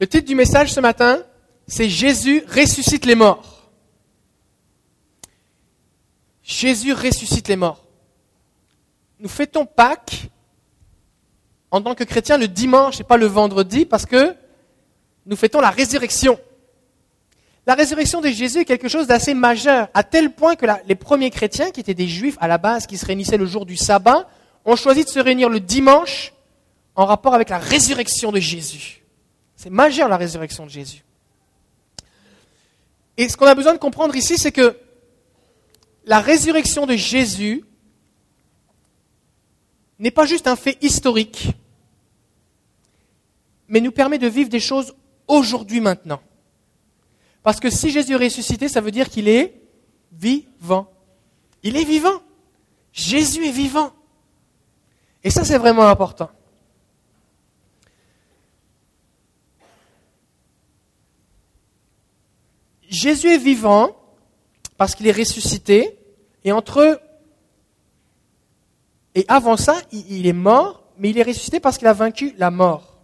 Le titre du message ce matin, c'est Jésus ressuscite les morts. Jésus ressuscite les morts. Nous fêtons Pâques en tant que chrétiens le dimanche et pas le vendredi parce que nous fêtons la résurrection. La résurrection de Jésus est quelque chose d'assez majeur, à tel point que les premiers chrétiens, qui étaient des juifs à la base, qui se réunissaient le jour du sabbat, ont choisi de se réunir le dimanche en rapport avec la résurrection de Jésus. C'est majeur la résurrection de Jésus. Et ce qu'on a besoin de comprendre ici, c'est que la résurrection de Jésus n'est pas juste un fait historique, mais nous permet de vivre des choses aujourd'hui maintenant. Parce que si Jésus est ressuscité, ça veut dire qu'il est vivant. Il est vivant. Jésus est vivant. Et ça, c'est vraiment important. Jésus est vivant parce qu'il est ressuscité, et entre et avant ça, il est mort, mais il est ressuscité parce qu'il a vaincu la mort.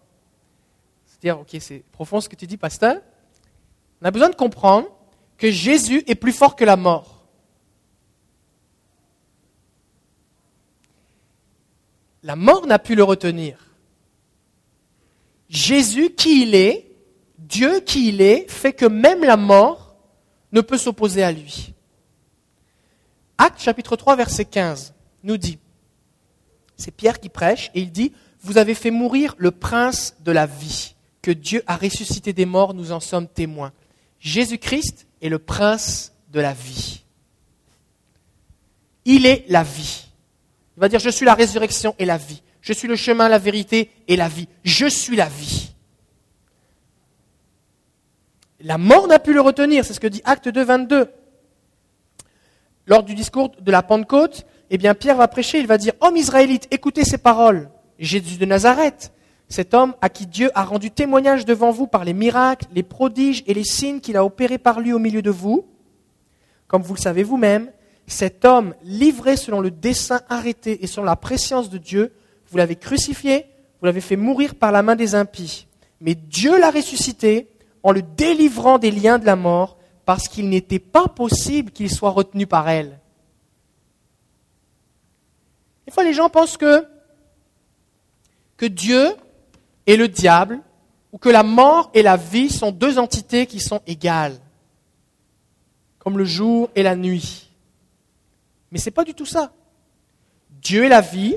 C'est-à-dire, ok, c'est profond ce que tu dis, pasteur. On a besoin de comprendre que Jésus est plus fort que la mort. La mort n'a pu le retenir. Jésus, qui il est, Dieu qui il est, fait que même la mort ne peut s'opposer à lui. Acte chapitre 3 verset 15 nous dit, c'est Pierre qui prêche, et il dit, vous avez fait mourir le prince de la vie, que Dieu a ressuscité des morts, nous en sommes témoins. Jésus-Christ est le prince de la vie. Il est la vie. Il va dire, je suis la résurrection et la vie. Je suis le chemin, la vérité et la vie. Je suis la vie. La mort n'a pu le retenir, c'est ce que dit Acte 2, 22. Lors du discours de la Pentecôte, eh bien, Pierre va prêcher, il va dire, Homme israélite, écoutez ces paroles. Jésus de Nazareth, cet homme à qui Dieu a rendu témoignage devant vous par les miracles, les prodiges et les signes qu'il a opérés par lui au milieu de vous, comme vous le savez vous-même, cet homme livré selon le dessein arrêté et selon la préscience de Dieu, vous l'avez crucifié, vous l'avez fait mourir par la main des impies. Mais Dieu l'a ressuscité en le délivrant des liens de la mort, parce qu'il n'était pas possible qu'il soit retenu par elle. Des fois, les gens pensent que, que Dieu et le diable, ou que la mort et la vie sont deux entités qui sont égales, comme le jour et la nuit. Mais ce n'est pas du tout ça. Dieu est la vie,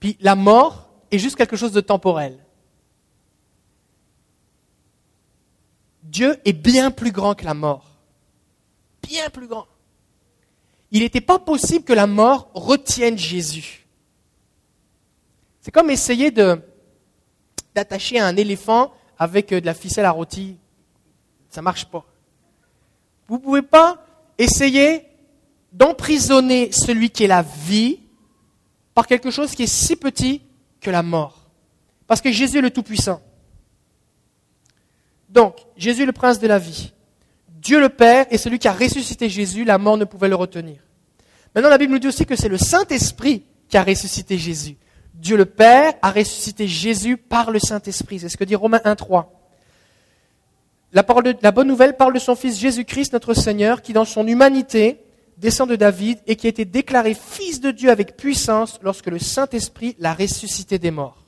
puis la mort est juste quelque chose de temporel. Dieu est bien plus grand que la mort. Bien plus grand. Il n'était pas possible que la mort retienne Jésus. C'est comme essayer d'attacher un éléphant avec euh, de la ficelle à rôti. Ça ne marche pas. Vous ne pouvez pas essayer d'emprisonner celui qui est la vie par quelque chose qui est si petit que la mort. Parce que Jésus est le Tout-Puissant. Donc, Jésus le prince de la vie. Dieu le Père est celui qui a ressuscité Jésus, la mort ne pouvait le retenir. Maintenant, la Bible nous dit aussi que c'est le Saint-Esprit qui a ressuscité Jésus. Dieu le Père a ressuscité Jésus par le Saint-Esprit. C'est ce que dit Romains 1.3. La, la bonne nouvelle parle de son Fils Jésus-Christ, notre Seigneur, qui dans son humanité descend de David et qui a été déclaré Fils de Dieu avec puissance lorsque le Saint-Esprit l'a ressuscité des morts.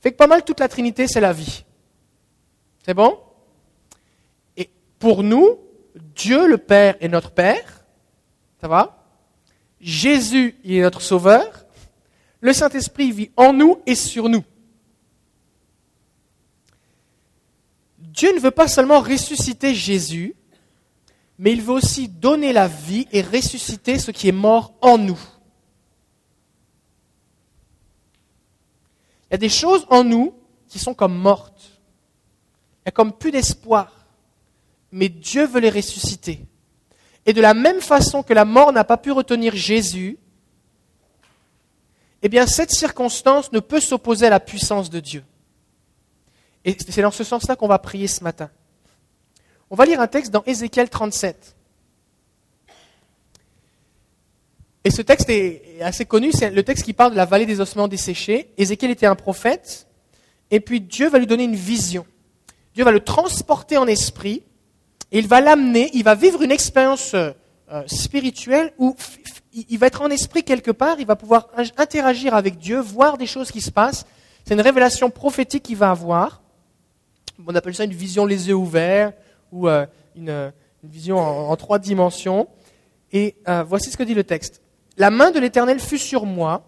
Fait que pas mal toute la Trinité, c'est la vie. C'est bon? Et pour nous, Dieu le Père est notre Père. Ça va? Jésus est notre Sauveur. Le Saint-Esprit vit en nous et sur nous. Dieu ne veut pas seulement ressusciter Jésus, mais il veut aussi donner la vie et ressusciter ce qui est mort en nous. Il y a des choses en nous qui sont comme mortes. Il y a comme plus d'espoir. Mais Dieu veut les ressusciter. Et de la même façon que la mort n'a pas pu retenir Jésus, eh bien cette circonstance ne peut s'opposer à la puissance de Dieu. Et c'est dans ce sens-là qu'on va prier ce matin. On va lire un texte dans Ézéchiel 37. Et ce texte est assez connu, c'est le texte qui parle de la vallée des ossements desséchés. Ézéchiel était un prophète et puis Dieu va lui donner une vision. Dieu va le transporter en esprit, et il va l'amener, il va vivre une expérience euh, spirituelle où il va être en esprit quelque part, il va pouvoir interagir avec Dieu, voir des choses qui se passent. C'est une révélation prophétique qu'il va avoir. On appelle ça une vision les yeux ouverts ou euh, une, vision en, trois dimensions. Et euh, voici ce que dit le texte. La main de l'Éternel fut sur moi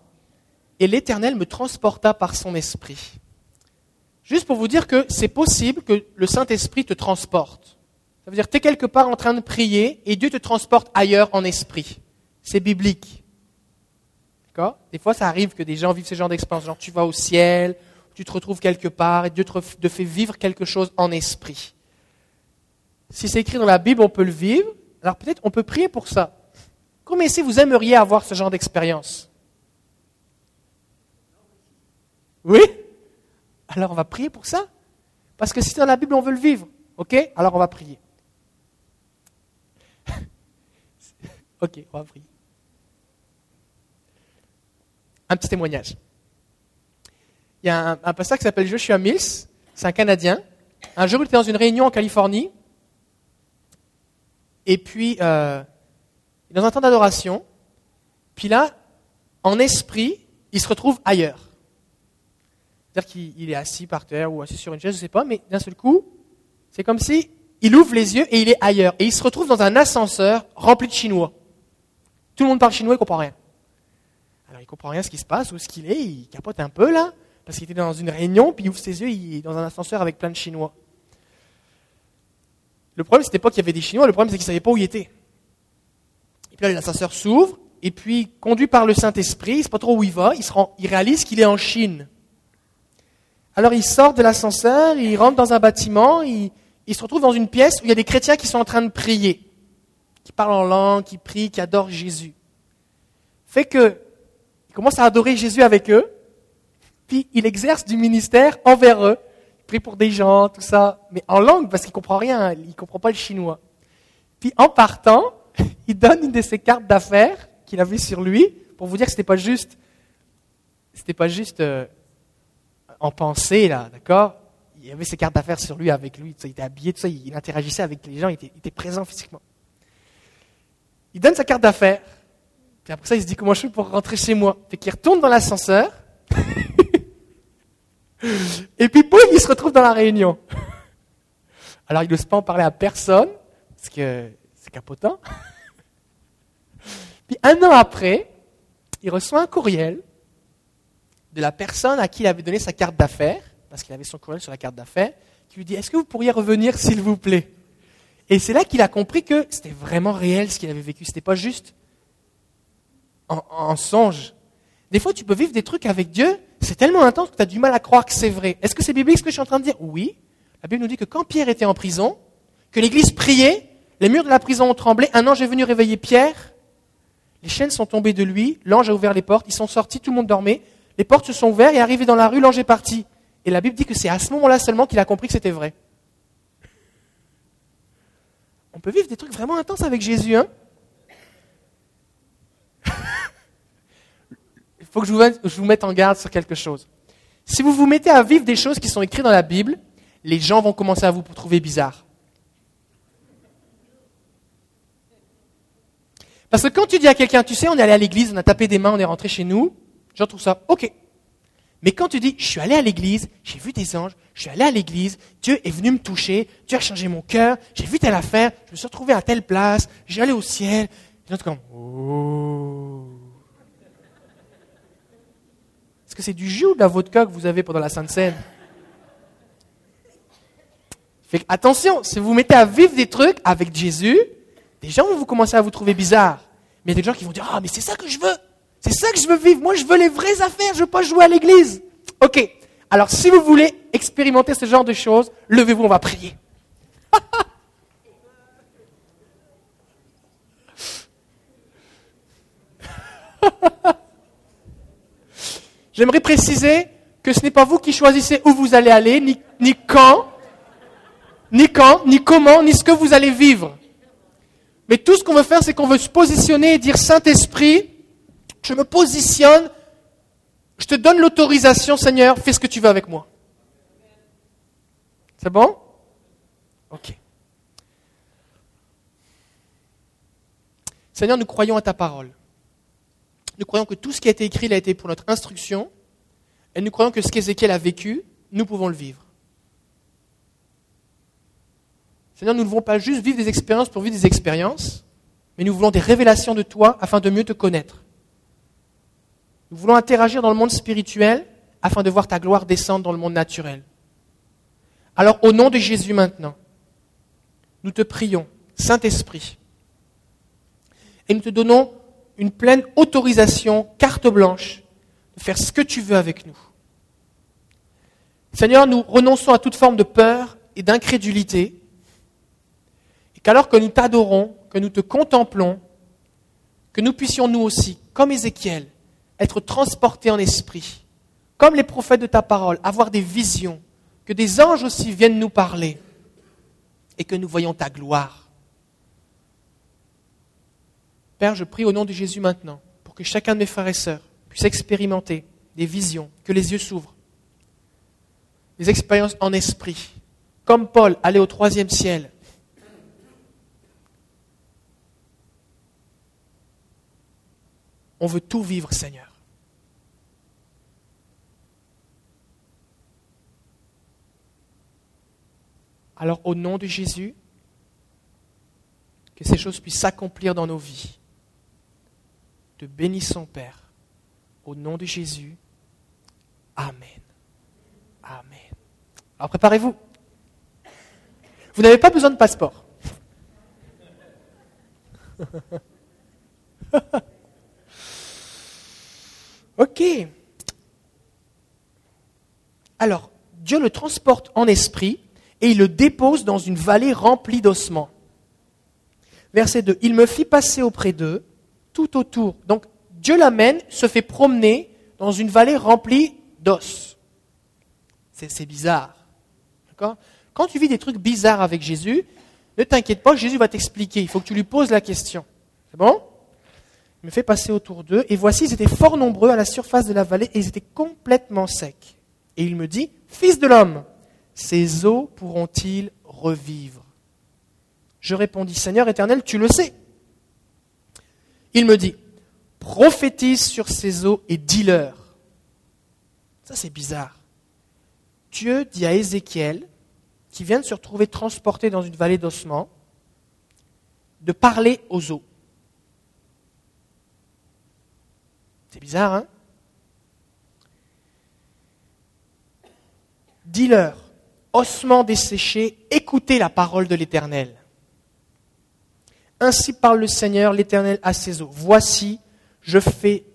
et l'Éternel me transporta par son esprit. Juste pour vous dire que c'est possible que le Saint-Esprit te transporte. Ça veut dire que tu es quelque part en train de prier et Dieu te transporte ailleurs en esprit c'est biblique. D'accord? Des fois, ça arrive que des gens vivent ce genre d'expérience. Genre, tu vas au ciel, tu te retrouves quelque part et Dieu te, fait vivre quelque chose en esprit. Si c'est écrit dans la Bible, on peut le vivre. Alors peut-être on peut prier pour ça. Combien ici vous aimeriez avoir ce genre d'expérience? Oui? Alors on va prier pour ça. Parce que si dans la Bible on veut le vivre, ok? Alors on va prier. ok, on va prier. un petit témoignage. Il y a un, pasteur qui s'appelle Joshua Mills, c'est un Canadien. Un jour, il était dans une réunion en Californie, et puis, euh, dans un temps d'adoration, puis là, en esprit, il se retrouve ailleurs. C'est-à-dire qu'il est assis par terre ou assis sur une chaise, je ne sais pas, mais d'un seul coup, c'est comme si il ouvre les yeux et il est ailleurs. Et il se retrouve dans un ascenseur rempli de Chinois. Tout le monde parle chinois, il ne comprend rien. Alors il comprend rien ce qui se passe, où ce qu'il est, il capote un peu là, parce qu'il était dans une réunion, puis il ouvre ses yeux, il est dans un ascenseur avec plein de Chinois. Le problème, c'était pas qu'il y avait des Chinois, le problème, c'est qu'il savait pas où il était. Et puis là, l'ascenseur s'ouvre, et puis, conduit par le Saint-Esprit, il sait pas trop où il va, il, se rend, il réalise qu'il est en Chine. Alors il sort de l'ascenseur, il rentre dans un bâtiment, il, il se retrouve dans une pièce où il y a des chrétiens qui sont en train de prier, qui parlent en langue, qui prient, qui adorent Jésus. Fait que commence à adorer Jésus avec eux, puis il exerce du ministère envers eux. Il prie pour des gens, tout ça, mais en langue, parce qu'il comprend rien, il comprend pas le chinois. Puis en partant, il donne une de ses cartes d'affaires qu'il avait sur lui, pour vous dire que c'était pas juste, c'était pas juste euh, en pensée là, d'accord? Il avait ses cartes d'affaires sur lui, avec lui, il était habillé, tout ça, il interagissait avec les gens, il était, présent physiquement. Il donne sa carte d'affaires. Puis après ça, il se dit comment je fais pour rentrer chez moi? Fait qu'il retourne dans l'ascenseur. et puis boum, il se retrouve dans la réunion. Alors il n'ose pas en parler à personne, parce que c'est capotant. Puis un an après, il reçoit un courriel de la personne à qui il avait donné sa carte d'affaires, parce qu'il avait son courriel sur la carte d'affaires, qui lui dit Est-ce que vous pourriez revenir, s'il vous plaît? Et c'est là qu'il a compris que c'était vraiment réel ce qu'il avait vécu. C'était pas juste en, songe. Des fois, tu peux vivre des trucs avec Dieu, c'est tellement intense que tu as du mal à croire que c'est vrai. Est-ce que c'est biblique ce que je suis en train de dire? Oui. La Bible nous dit que quand Pierre était en prison, que l'Église priait, les murs de la prison ont tremblé, un ange est venu réveiller Pierre, les chaînes sont tombées de lui, l'ange a ouvert les portes, ils sont sortis, tout le monde dormait, les portes se sont ouvertes et arrivé dans la rue, l'ange est parti. Et la Bible dit que c'est à ce moment-là seulement qu'il a compris que c'était vrai. On peut vivre des trucs vraiment intenses avec Jésus, hein? Faut que je vous, mette en garde sur quelque chose. Si vous vous mettez à vivre des choses qui sont écrites dans la Bible, les gens vont commencer à vous trouver bizarre. Parce que quand tu dis à quelqu'un, tu sais, on est allé à l'église, on a tapé des mains, on est rentré chez nous, je trouve ça ok. Mais quand tu dis, je suis allé à l'église, j'ai vu des anges, je suis allé à l'église, Dieu est venu me toucher, Dieu a changé mon cœur, j'ai vu telle affaire, je me suis retrouvé à telle place, j'ai allé au ciel, et comme, oh. que c'est du jus ou de la vodka que vous avez pendant la Sainte Seine? Fait attention, si vous vous mettez à vivre des trucs avec Jésus, des gens vont vous commencer à vous trouver bizarre. Mais il y a des gens qui vont dire Ah, mais c'est ça que je veux. C'est ça que je veux vivre. Moi, je veux les vraies affaires. Je veux pas jouer à l'église. Ok. Alors, si vous voulez expérimenter ce genre de choses, levez-vous, on va prier. J'aimerais préciser que ce n'est pas vous qui choisissez où vous allez aller, ni, ni quand, ni quand, ni comment, ni ce que vous allez vivre. Mais tout ce qu'on veut faire, c'est qu'on veut se positionner et dire Saint-Esprit, je me positionne, je te donne l'autorisation, Seigneur, fais ce que tu veux avec moi. C'est bon? Ok. Seigneur, nous croyons à ta parole. Nous croyons que tout ce qui a été écrit a été pour notre instruction. Et nous croyons que ce qu'Ézéchiel a vécu, nous pouvons le vivre. Seigneur, nous ne voulons pas juste vivre des expériences pour vivre des expériences, mais nous voulons des révélations de toi afin de mieux te connaître. Nous voulons interagir dans le monde spirituel afin de voir ta gloire descendre dans le monde naturel. Alors, au nom de Jésus maintenant, nous te prions, Saint-Esprit, et nous te donnons une pleine autorisation, carte blanche, de faire ce que tu veux avec nous. Seigneur, nous renonçons à toute forme de peur et d'incrédulité, et qu'alors que nous t'adorons, que nous te contemplons, que nous puissions nous aussi, comme Ézéchiel, être transportés en esprit, comme les prophètes de ta parole, avoir des visions, que des anges aussi viennent nous parler, et que nous voyons ta gloire. Père, je prie au nom de Jésus maintenant pour que chacun de mes frères et sœurs puisse expérimenter des visions, que les yeux s'ouvrent, des expériences en esprit, comme Paul allait au troisième ciel. On veut tout vivre, Seigneur. Alors, au nom de Jésus, que ces choses puissent s'accomplir dans nos vies te bénissons, Père, au nom de Jésus. Amen. Amen. Alors préparez-vous. Vous n'avez pas besoin de passeport. ok. Alors, Dieu le transporte en esprit et il le dépose dans une vallée remplie d'ossements. Verset 2. Il me fit passer auprès d'eux tout autour. Donc Dieu l'amène, se fait promener dans une vallée remplie d'os. C'est bizarre. Quand tu vis des trucs bizarres avec Jésus, ne t'inquiète pas, Jésus va t'expliquer. Il faut que tu lui poses la question. C'est bon? Il me fait passer autour d'eux, et voici, ils étaient fort nombreux à la surface de la vallée, et ils étaient complètement secs. Et il me dit, Fils de l'homme, ces eaux pourront-ils revivre? Je répondis, Seigneur éternel, tu le sais. Il me dit, prophétise sur ces eaux et dis-leur. Ça, c'est bizarre. Dieu dit à Ézéchiel, qui vient de se retrouver transporté dans une vallée d'ossements, de parler aux eaux. C'est bizarre, hein? Dis-leur, ossements desséchés, écoutez la parole de l'Éternel. Ainsi parle le Seigneur, l'Éternel, à ses eaux. Voici, je,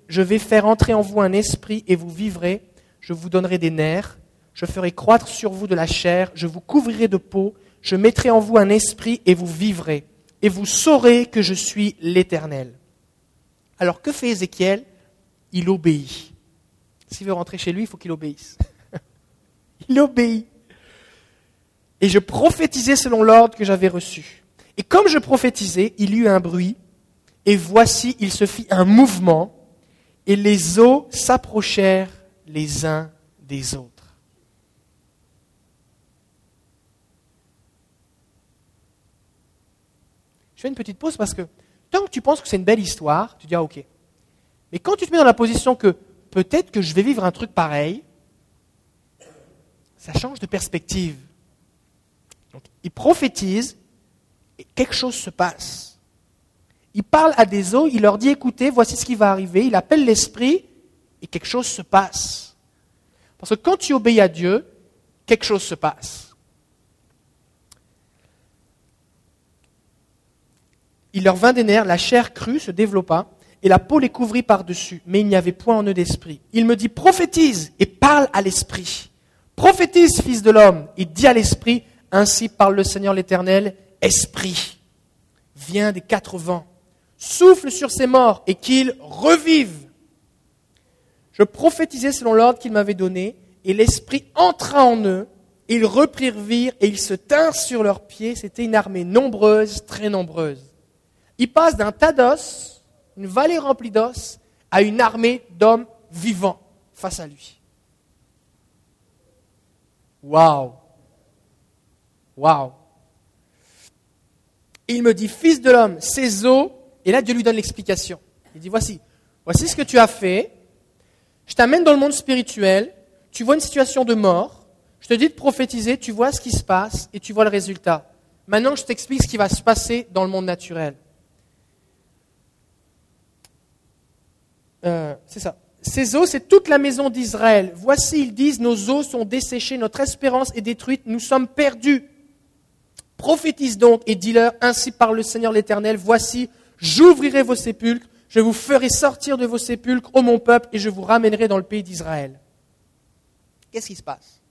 je vais faire entrer en vous un esprit et vous vivrez. Je vous donnerai des nerfs. Je ferai croître sur vous de la chair. Je vous couvrirai de peau. Je mettrai en vous un esprit et vous vivrez. Et vous saurez que je suis l'Éternel. Alors que fait Ézéchiel? Il obéit. S'il veut rentrer chez lui, il faut qu'il obéisse. il obéit. Et je prophétisais selon l'ordre que j'avais reçu. Et comme je prophétisais, il y eut un bruit, et voici, il se fit un mouvement, et les eaux s'approchèrent les uns des autres. Je fais une petite pause parce que tant que tu penses que c'est une belle histoire, tu dis ah ok. Mais quand tu te mets dans la position que peut-être que je vais vivre un truc pareil, ça change de perspective. Donc, il prophétise, quelque chose se passe. Il parle à des eaux, il leur dit écoutez, voici ce qui va arriver, il appelle l'esprit et quelque chose se passe. Parce que quand tu obéis à Dieu, quelque chose se passe. Il leur vint des nerfs, la chair crue se développa, et la peau les couvrit par-dessus, mais il n'y avait point en eux d'esprit. Il me dit, prophétise et parle à l'esprit. Prophétise, fils de l'homme, et dis à l'esprit, ainsi parle le Seigneur l'Éternel, esprit, vient des quatre vents, souffle sur ces morts et qu'ils revivent. Je prophétisais selon l'ordre qu'il m'avait donné, et l'esprit entra en eux, et ils reprirent vie, et ils se tinrent sur leurs pieds. C'était une armée nombreuse, très nombreuse. Ils passent d'un tas d'os, une vallée remplie d'os, à une armée d'hommes vivants face à lui. Waouh! Waouh Il me dit, Fils de l'homme, ces eaux, et là Dieu lui donne l'explication. Il dit, voici, voici ce que tu as fait, je t'amène dans le monde spirituel, tu vois une situation de mort, je te dis de prophétiser, tu vois ce qui se passe et tu vois le résultat. Maintenant, je t'explique ce qui va se passer dans le monde naturel. Euh, c'est ça. Ces eaux, c'est toute la maison d'Israël. Voici, ils disent, nos eaux sont desséchées, notre espérance est détruite, nous sommes perdus. Prophétise donc et dis-leur, ainsi par le Seigneur l'Éternel, voici, j'ouvrirai vos sépulcres, je vous ferai sortir de vos sépulcres, ô mon peuple, et je vous ramènerai dans le pays d'Israël. Qu'est-ce qui se passe?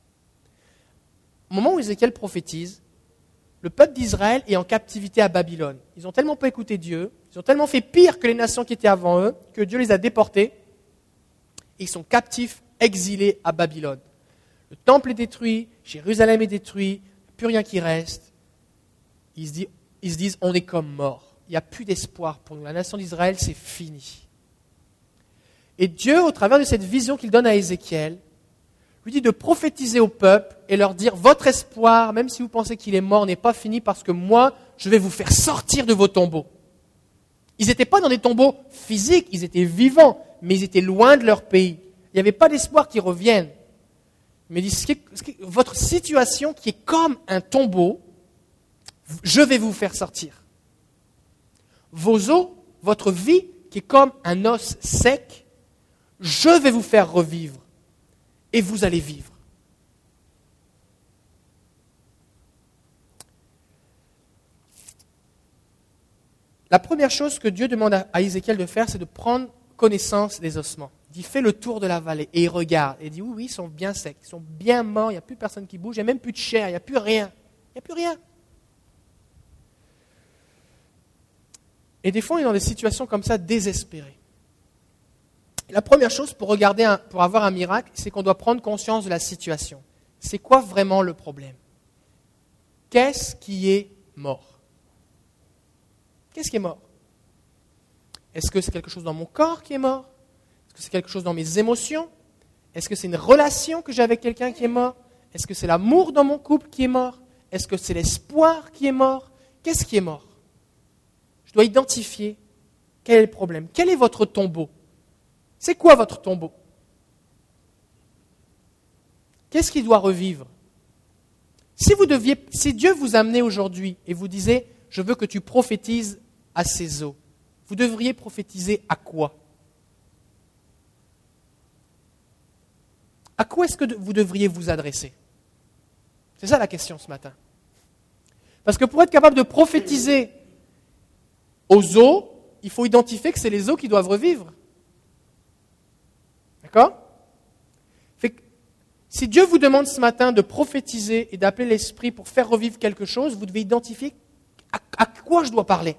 Au moment où Ézéchiel prophétise, le peuple d'Israël est en captivité à Babylone. Ils ont tellement pas écouté Dieu, ils ont tellement fait pire que les nations qui étaient avant eux, que Dieu les a déportés, et ils sont captifs, exilés à Babylone. Le temple est détruit, Jérusalem est détruit, plus rien qui reste. Ils se, disent, on est comme morts. Il n'y a plus d'espoir pour nous. La nation d'Israël, c'est fini. Et Dieu, au travers de cette vision qu'il donne à Ézéchiel, lui dit de prophétiser au peuple et leur dire, votre espoir, même si vous pensez qu'il est mort, n'est pas fini parce que moi, je vais vous faire sortir de vos tombeaux. Ils n'étaient pas dans des tombeaux physiques, ils étaient vivants, mais ils étaient loin de leur pays. Il n'y avait pas d'espoir qu'ils reviennent. Mais votre situation qui est comme un tombeau, je vais vous faire sortir. Vos os, votre vie qui est comme un os sec, je vais vous faire revivre et vous allez vivre. La première chose que Dieu demande à Ézéchiel de faire, c'est de prendre connaissance des ossements. Il dit, fais le tour de la vallée et il regarde. Et il dit, oui, oui, ils sont bien secs, ils sont bien morts, il n'y a plus personne qui bouge, il n'y a même plus de chair, il n'y a plus rien. Il n'y a plus rien. Et des fois, on est dans des situations comme ça désespérées. La première chose pour, regarder pour avoir un miracle, c'est qu'on doit prendre conscience de la situation. C'est quoi vraiment le problème? Qu'est-ce qui est mort? Qu'est-ce qui est mort? Est-ce que c'est quelque chose dans mon corps qui est mort? Est-ce que c'est quelque chose dans mes émotions? Est-ce que c'est une relation que j'ai avec quelqu'un qui est mort? Est-ce que c'est l'amour dans mon couple qui est mort? Est-ce que c'est l'espoir qui est mort? Qu'est-ce qui est mort? Je dois identifier quel est le problème. Quel est votre tombeau? C'est quoi votre tombeau? Qu'est-ce qui doit revivre? Si, vous deviez, si Dieu vous amenait aujourd'hui et vous disait, je veux que tu prophétises à ces eaux, vous devriez prophétiser à quoi? À quoi est-ce que vous devriez vous adresser? C'est ça la question ce matin. Parce que pour être capable de prophétiser aux eaux, il faut identifier que c'est les eaux qui doivent revivre. D'accord? Si Dieu vous demande ce matin de prophétiser et d'appeler l'Esprit pour faire revivre quelque chose, vous devez identifier à, quoi je dois parler.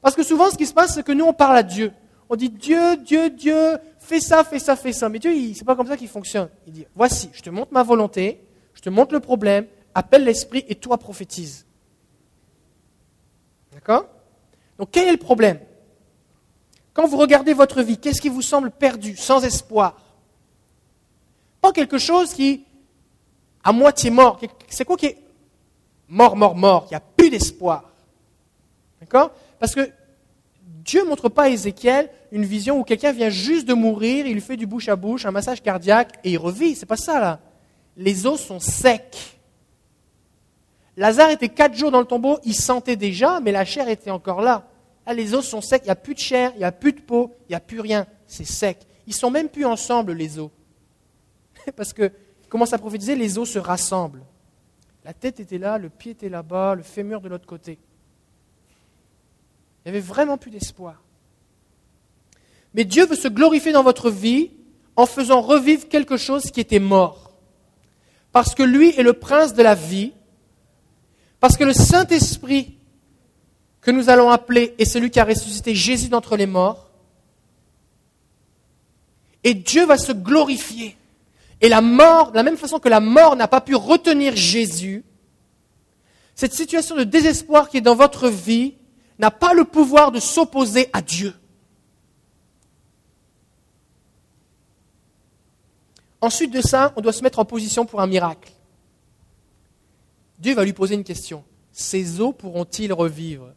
Parce que souvent, ce qui se passe, c'est que nous, on parle à Dieu. On dit Dieu, Dieu, Dieu, fais ça, fais ça, fais ça. Mais Dieu, c'est pas comme ça qu'il fonctionne. Il dit Voici, je te montre ma volonté, je te montre le problème, appelle l'Esprit et toi prophétise. D'accord? Donc, quel est le problème? Quand vous regardez votre vie, qu'est-ce qui vous semble perdu, sans espoir? Pas quelque chose qui à moitié mort. C'est quoi qui est mort, mort, mort? Il n'y a plus d'espoir. D'accord? Parce que Dieu ne montre pas à Ézéchiel une vision où quelqu'un vient juste de mourir, il lui fait du bouche à bouche, un massage cardiaque et il revit. C'est pas ça là. Les os sont secs. Lazare était quatre jours dans le tombeau, il sentait déjà, mais la chair était encore là. Les os sont secs, il n'y a plus de chair, il n'y a plus de peau, il n'y a plus rien, c'est sec. Ils sont même plus ensemble, les os. Parce que, commence à prophétiser, les os se rassemblent. La tête était là, le pied était là-bas, le fémur de l'autre côté. Il n'y avait vraiment plus d'espoir. Mais Dieu veut se glorifier dans votre vie en faisant revivre quelque chose qui était mort. Parce que lui est le prince de la vie, parce que le Saint-Esprit que nous allons appeler est celui qui a ressuscité Jésus d'entre les morts. Et Dieu va se glorifier. Et la mort, de la même façon que la mort n'a pas pu retenir Jésus, cette situation de désespoir qui est dans votre vie n'a pas le pouvoir de s'opposer à Dieu. Ensuite de ça, on doit se mettre en position pour un miracle. Dieu va lui poser une question. Ces eaux pourront-ils revivre?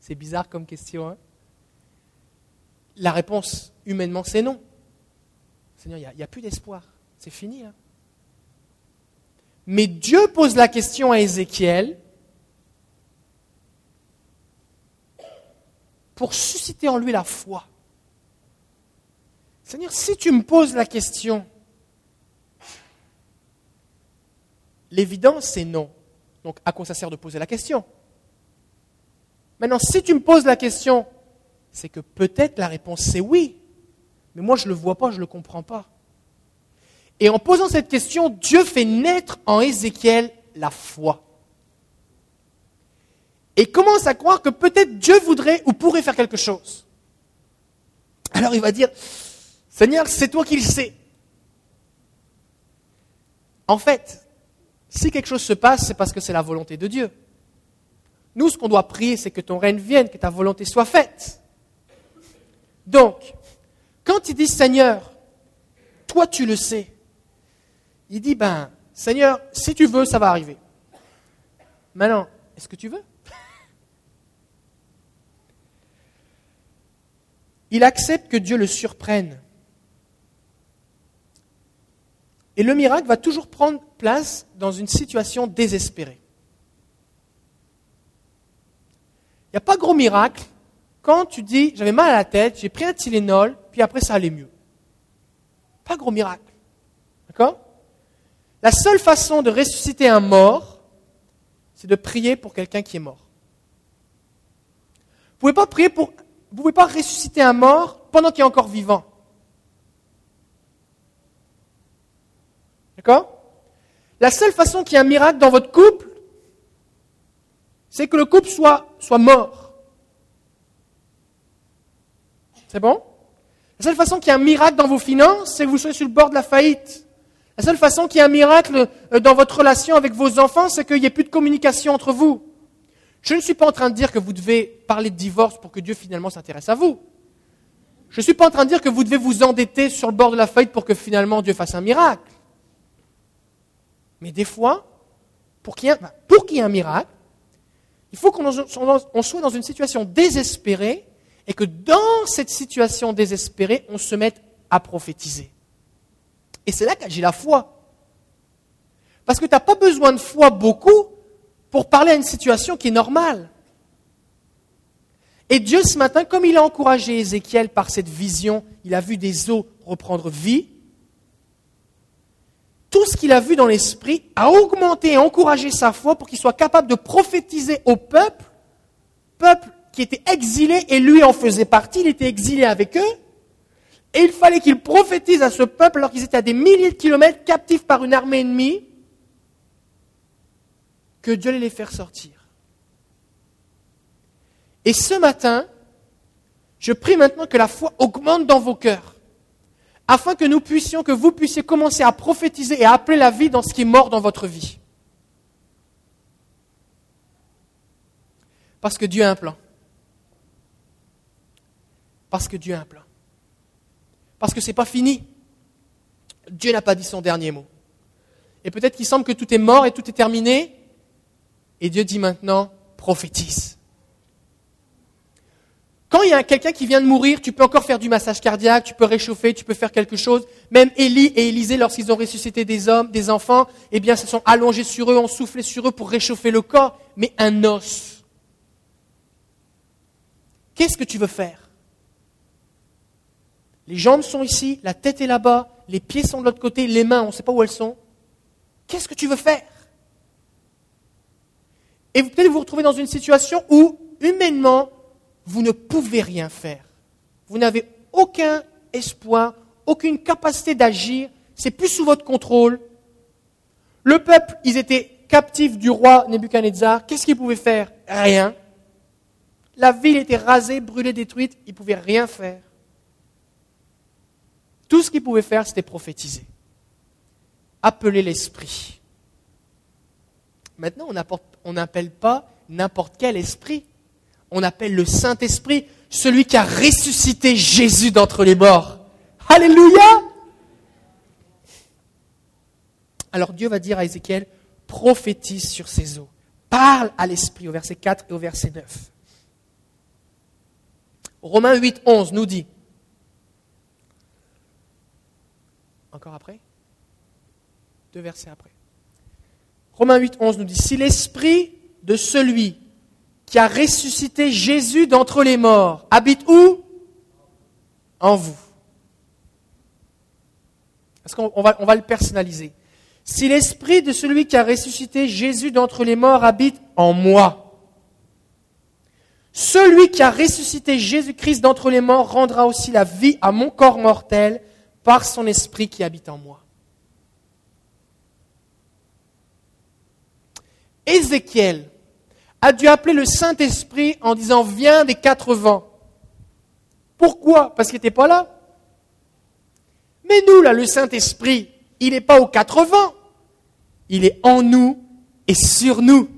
C'est bizarre comme question. Hein? La réponse, humainement, c'est non. Seigneur, il n'y a, plus d'espoir. C'est fini. Hein? Mais Dieu pose la question à Ézéchiel pour susciter en lui la foi. Seigneur, si tu me poses la question, l'évidence c'est non. Donc à quoi ça sert de poser la question? Maintenant, si tu me poses la question, c'est que peut-être la réponse c'est oui. Mais moi je ne le vois pas, je ne le comprends pas. Et en posant cette question, Dieu fait naître en Ézéchiel la foi. Et commence à croire que peut-être Dieu voudrait ou pourrait faire quelque chose. Alors il va dire, Seigneur, c'est toi qui le sais. En fait, si quelque chose se passe, c'est parce que c'est la volonté de Dieu. Nous, ce qu'on doit prier, c'est que ton règne vienne, que ta volonté soit faite. Donc, quand il dit Seigneur, toi tu le sais, il dit, ben, Seigneur, si tu veux, ça va arriver. Maintenant, est-ce que tu veux? Il accepte que Dieu le surprenne. Et le miracle va toujours prendre place dans une situation désespérée. Il n'y a pas gros miracle quand tu dis j'avais mal à la tête, j'ai pris un Tylenol, puis après ça allait mieux. Pas gros miracle. D'accord? La seule façon de ressusciter un mort, c'est de prier pour quelqu'un qui est mort. Vous ne pouvez pas prier pour. Vous pouvez pas ressusciter un mort pendant qu'il est encore vivant. D'accord? La seule façon qu'il y ait un miracle dans votre couple, c'est que le couple soit, soit mort. C'est bon? La seule façon qu'il y ait un miracle dans vos finances, c'est que vous soyez sur le bord de la faillite. La seule façon qu'il y ait un miracle euh, dans votre relation avec vos enfants, c'est qu'il n'y ait plus de communication entre vous. Je ne suis pas en train de dire que vous devez parler de divorce pour que Dieu finalement s'intéresse à vous. Je ne suis pas en train de dire que vous devez vous endetter sur le bord de la faillite pour que finalement Dieu fasse un miracle. Mais des fois, pour qu'il y ait, un miracle, il faut qu'on soit dans une situation désespérée et que dans cette situation désespérée, on se mette à prophétiser. Et c'est là qu'agit la foi. Parce que tu n'as pas besoin de foi beaucoup pour parler à une situation qui est normale. Et Dieu, ce matin, comme il a encouragé Ézéchiel par cette vision, il a vu des eaux reprendre vie, tout ce qu'il a vu dans l'esprit a augmenté et encouragé sa foi pour qu'il soit capable de prophétiser au peuple, peuple qui était exilé et lui en faisait partie, il était exilé avec eux, et il fallait qu'il prophétise à ce peuple alors qu'ils étaient à des milliers de kilomètres captifs par une armée ennemie, que Dieu allait les faire sortir. Et ce matin, je prie maintenant que la foi augmente dans vos cœurs afin que nous puissions, que vous puissiez commencer à prophétiser et à appeler la vie dans ce qui est mort dans votre vie. Parce que Dieu a un plan. Parce que Dieu a un plan. Parce que ce n'est pas fini. Dieu n'a pas dit son dernier mot. Et peut-être qu'il semble que tout est mort et tout est terminé. Et Dieu dit maintenant, prophétise. Quand il y a quelqu'un qui vient de mourir, tu peux encore faire du massage cardiaque, tu peux réchauffer, tu peux faire quelque chose. Même Élie et Élisée, lorsqu'ils ont ressuscité des hommes, des enfants, eh bien, se sont allongés sur eux, ont soufflé sur eux pour réchauffer le corps. Mais un os. Qu'est-ce que tu veux faire? Les jambes sont ici, la tête est là-bas, les pieds sont de l'autre côté, les mains, on ne sait pas où elles sont. Qu'est-ce que tu veux faire? Et vous peut-être vous retrouver dans une situation où, humainement, vous ne pouvez rien faire. Vous n'avez aucun espoir, aucune capacité d'agir, c'est plus sous votre contrôle. Le peuple, ils étaient captifs du roi Nebuchadnezzar. Qu'est-ce qu'ils pouvaient faire? Rien. La ville était rasée, brûlée, détruite. Ils ne pouvaient rien faire. Tout ce qu'ils pouvaient faire, c'était prophétiser. Appeler l'esprit. Maintenant, on n'appelle pas n'importe quel esprit on appelle le Saint-Esprit, celui qui a ressuscité Jésus d'entre les morts. Alléluia Alors Dieu va dire à Ézéchiel, prophétise sur ces eaux. Parle à l'Esprit au verset 4 et au verset 9. Romains 8, 11 nous dit, encore après? Deux versets après. Romains 8, 11 nous dit, si l'Esprit de celui qui a ressuscité Jésus d'entre les morts habite où? En vous. Parce qu'on va, on va le personnaliser. Si l'esprit de celui qui a ressuscité Jésus d'entre les morts habite en moi, celui qui a ressuscité Jésus-Christ d'entre les morts rendra aussi la vie à mon corps mortel par son esprit qui habite en moi. Ézéchiel a dû appeler le Saint-Esprit en disant Viens des quatre vents. Pourquoi? Parce qu'il n'était pas là. Mais nous, là, le Saint-Esprit, il n'est pas aux quatre vents. Il est en nous et sur nous.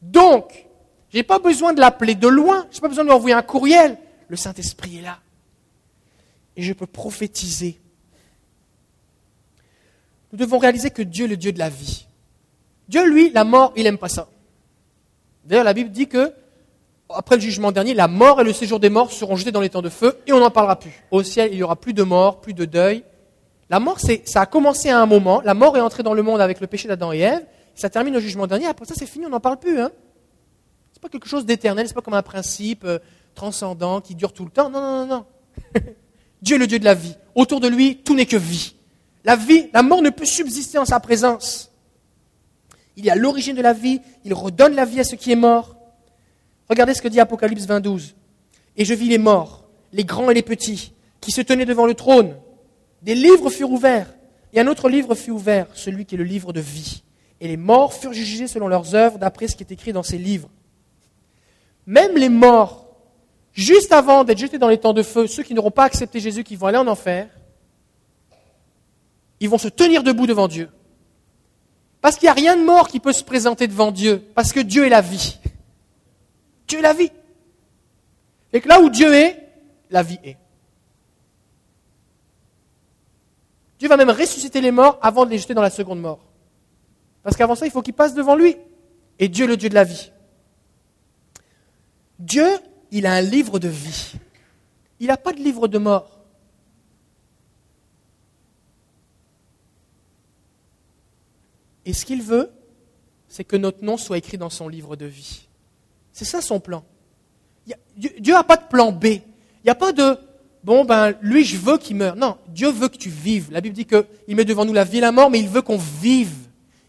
Donc, je n'ai pas besoin de l'appeler de loin, je n'ai pas besoin de lui envoyer un courriel. Le Saint-Esprit est là. Et je peux prophétiser. Nous devons réaliser que Dieu est le Dieu de la vie. Dieu, lui, la mort, il n'aime pas ça. D'ailleurs, la Bible dit que après le jugement dernier, la mort et le séjour des morts seront jetés dans les temps de feu et on n'en parlera plus. Au ciel, il n'y aura plus de mort, plus de deuil. La mort, ça a commencé à un moment. La mort est entrée dans le monde avec le péché d'Adam et Ève. Ça termine au jugement dernier. Après ça, c'est fini, on n'en parle plus. Hein. Ce n'est pas quelque chose d'éternel, ce n'est pas comme un principe euh, transcendant qui dure tout le temps. Non, non, non, non. Dieu est le Dieu de la vie. Autour de lui, tout n'est que vie. La vie, la mort ne peut subsister en sa présence. Il est à l'origine de la vie, il redonne la vie à ce qui est mort. Regardez ce que dit Apocalypse 22. Et je vis les morts, les grands et les petits, qui se tenaient devant le trône. Des livres furent ouverts, et un autre livre fut ouvert, celui qui est le livre de vie. Et les morts furent jugés selon leurs œuvres, d'après ce qui est écrit dans ces livres. Même les morts, juste avant d'être jetés dans les temps de feu, ceux qui n'auront pas accepté Jésus, qui vont aller en enfer, ils vont se tenir debout devant Dieu. Parce qu'il n'y a rien de mort qui peut se présenter devant Dieu, parce que Dieu est la vie. Dieu est la vie. Et que là où Dieu est, la vie est. Dieu va même ressusciter les morts avant de les jeter dans la seconde mort. Parce qu'avant ça, il faut qu'ils passent devant lui. Et Dieu est le Dieu de la vie. Dieu, il a un livre de vie. Il n'a pas de livre de mort. Et ce qu'il veut, c'est que notre nom soit écrit dans son livre de vie. C'est ça son plan. Dieu n'a pas de plan B. Il n'y a pas de bon ben lui je veux qu'il meure. Non, Dieu veut que tu vives. La Bible dit qu'il met devant nous la vie et la mort, mais il veut qu'on vive.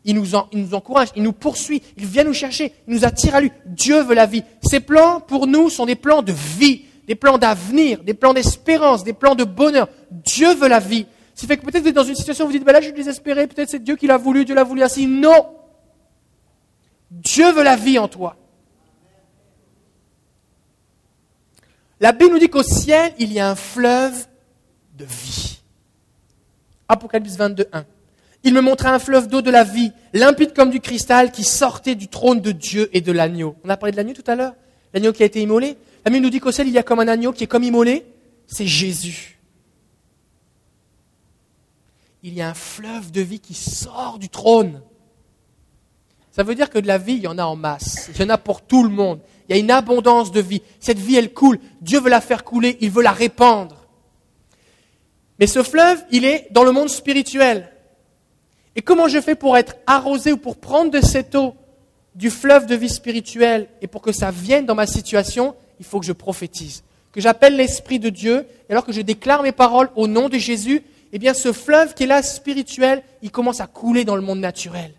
Il nous, il nous encourage, il nous poursuit, il vient nous chercher, il nous attire à lui. Dieu veut la vie. Ses plans pour nous sont des plans de vie, des plans d'avenir, des plans d'espérance, des plans de bonheur. Dieu veut la vie. Qui fait que peut-être vous êtes dans une situation où vous dites, ben là je suis désespéré, peut-être c'est Dieu qui l'a voulu, Dieu l'a voulu ainsi. Non. Dieu veut la vie en toi. La Bible nous dit qu'au ciel, il y a un fleuve de vie. Apocalypse 22, 1. Il me montra un fleuve d'eau de la vie, limpide comme du cristal, qui sortait du trône de Dieu et de l'agneau. On a parlé de l'agneau tout à l'heure L'agneau qui a été immolé La Bible nous dit qu'au ciel, il y a comme un agneau qui est comme immolé. C'est Jésus. Il y a un fleuve de vie qui sort du trône. Ça veut dire que de la vie, il y en a en masse. Il y en a pour tout le monde. Il y a une abondance de vie. Cette vie, elle coule. Dieu veut la faire couler, il veut la répandre. Mais ce fleuve, il est dans le monde spirituel. Et comment je fais pour être arrosé ou pour prendre de cette eau du fleuve de vie spirituelle et pour que ça vienne dans ma situation Il faut que je prophétise, que j'appelle l'Esprit de Dieu, et alors que je déclare mes paroles au nom de Jésus, eh bien ce fleuve qui est là spirituel, il commence à couler dans le monde naturel.